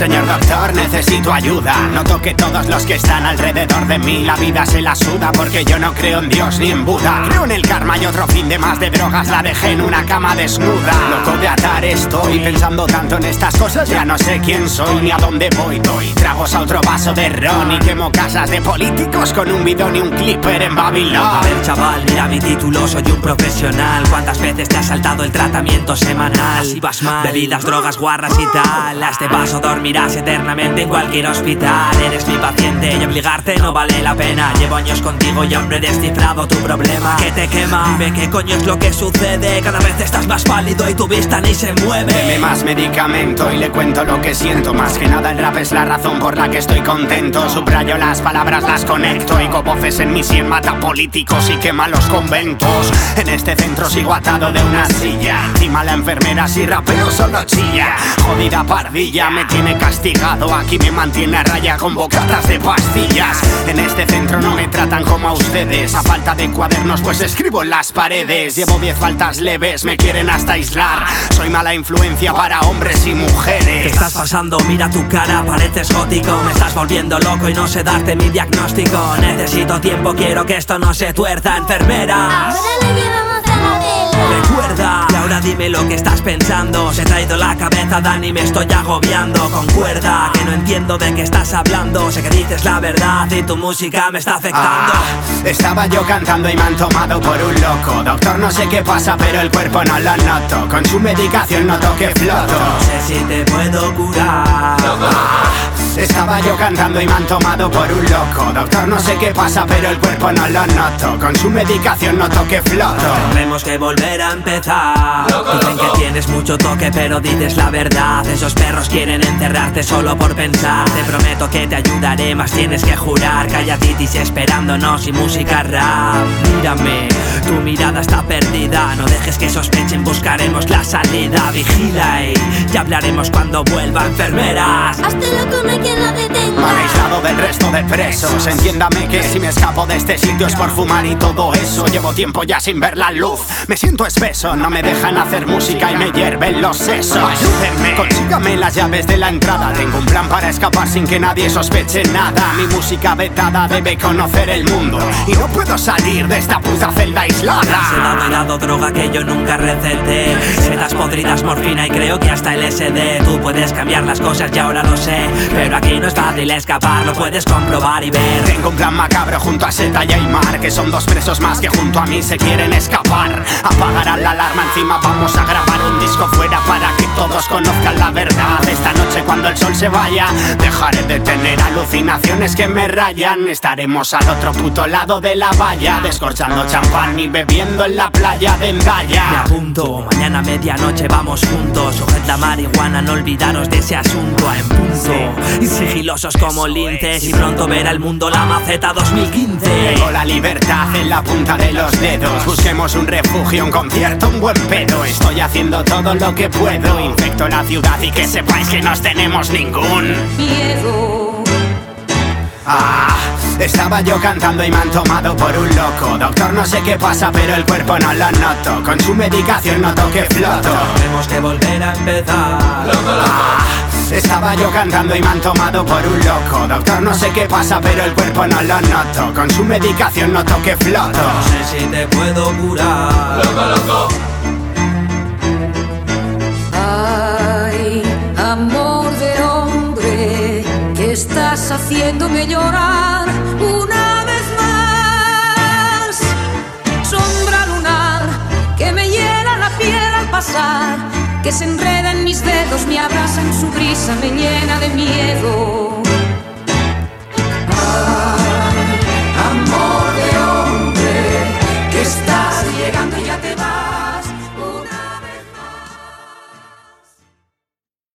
Señor doctor, necesito ayuda. Noto que todos los que están alrededor de mí la vida se la suda porque yo no creo en Dios ni en Buda. Creo en el karma y otro fin de más de drogas la dejé en una cama desnuda. Loco estoy pensando tanto en estas cosas ya no sé quién soy ni a dónde voy. Doy tragos a otro vaso de ron y quemo casas de políticos con un bidón y un clipper en Babilón. A ver chaval, mira mi título, soy un profesional. ¿Cuántas veces te ha saltado el tratamiento semanal? Si vas mal, bebidas, drogas, guarras y tal. A este paso dormirás eternamente en cualquier hospital. Eres mi paciente y obligarte no vale la pena. Llevo años contigo y aún he descifrado tu problema. ¿Qué te quema? Dime qué coño es lo que sucede. Cada vez estás más pálido y tu vista ni se Deme más medicamento y le cuento lo que siento. Más que nada el rap es la razón por la que estoy contento. Subrayo las palabras, las conecto y voces en mi sien mata políticos y quema los conventos. En este centro sigo atado de una silla. Encima la enfermera si rapeo solo chilla. Jodida pardilla me tiene castigado. Aquí me mantiene a raya con bocatas de pastillas. En este centro no me tratan como a ustedes. A falta de cuadernos pues escribo en las paredes. Llevo 10 faltas leves, me quieren hasta aislar. Soy mala influencia para hombres y mujeres. ¿Qué estás pasando? Mira tu cara, pareces gótico. Me estás volviendo loco y no sé darte mi diagnóstico. Necesito tiempo, quiero que esto no se tuerza, enfermera. Ahora le ahora dime lo que estás pensando. Se ha traído la cabeza, Dani, me estoy agobiando. Concuerda, que no entiendo de qué estás hablando. Sé que dices la verdad y tu música me está afectando. Ah, estaba yo cantando y me han tomado por un loco. Doctor, no sé qué pasa, pero el cuerpo no lo noto. Con su medicación noto que floto. No sé si te. Estaba yo cantando y me han tomado por un loco. Doctor, no sé qué pasa, pero el cuerpo no lo noto. Con su medicación noto que floto. Tenemos que volver a empezar. Dicen que tienes mucho toque, pero dices la verdad. Esos perros quieren encerrarte solo por pensar. Te prometo que te ayudaré, más tienes que jurar. Calladitis esperándonos y música rap. Mírame, tu mirada está perdida. No dejes que sospechen, buscaremos la salida. Vigila y ya hablaremos cuando vuelva, enfermeras. Hazte loco, no hay quien Me han detenga. aislado del resto de presos. Entiéndame que si me escapo de este sitio es por fumar y todo eso. Llevo tiempo ya sin ver la luz. Me siento espeso, no me dejan hacer música y me hierven los sesos. Ayúdenme, consígame las llaves de la entrada. Tengo un plan para escapar sin que nadie sospeche nada. Mi música vetada debe conocer el mundo. Y no puedo salir de esta puta celda Se aislada. dado y dado droga que yo nunca receté Setas podridas, morfina y creo que hasta el SD Tú puedes cambiar las cosas y ahora lo sé Pero aquí no es fácil escapar, lo puedes comprobar y ver. Tengo un plan macabro junto a Seta y Aymar Que son dos presos más que junto a mí se quieren escapar. Apagarán la alarma encima vamos a grabar un disco fuera Para que todos conozcan la verdad. Esta noche cuando el sol se vaya Dejaré de tener alucinaciones que me rayan. Estaremos al otro puto lado de la valla Descorchando champán y bebiendo en la playa de Me Endaya apunto, mañana medianoche vamos juntos. Sujed la marihuana, no olvidaros de ese asunto. A en punto sigilosos como linces Y pronto verá el mundo la maceta 2015 Tengo la libertad en la punta de los dedos. Busquemos un refugio, un concierto, un buen pedo. Estoy haciendo todo lo que puedo. Infecto la ciudad y que sepáis que no tenemos ningún. Miedo. Ah, estaba yo cantando y me han tomado por un loco. Doctor, no sé qué pasa, pero el cuerpo no lo noto. Con su medicación noto que floto. Tenemos que volver a empezar Ah, estaba yo cantando y me han tomado por un loco. Doctor, no sé qué pasa, pero el cuerpo no lo noto. Con su medicación noto que floto. No sé si te puedo curar Ay, amor de hombre, que estás haciéndome llorar una vez más. Sombra lunar que me hiela la piel al pasar, que se enreda en mis dedos, me abraza en su brisa, me llena de miedo.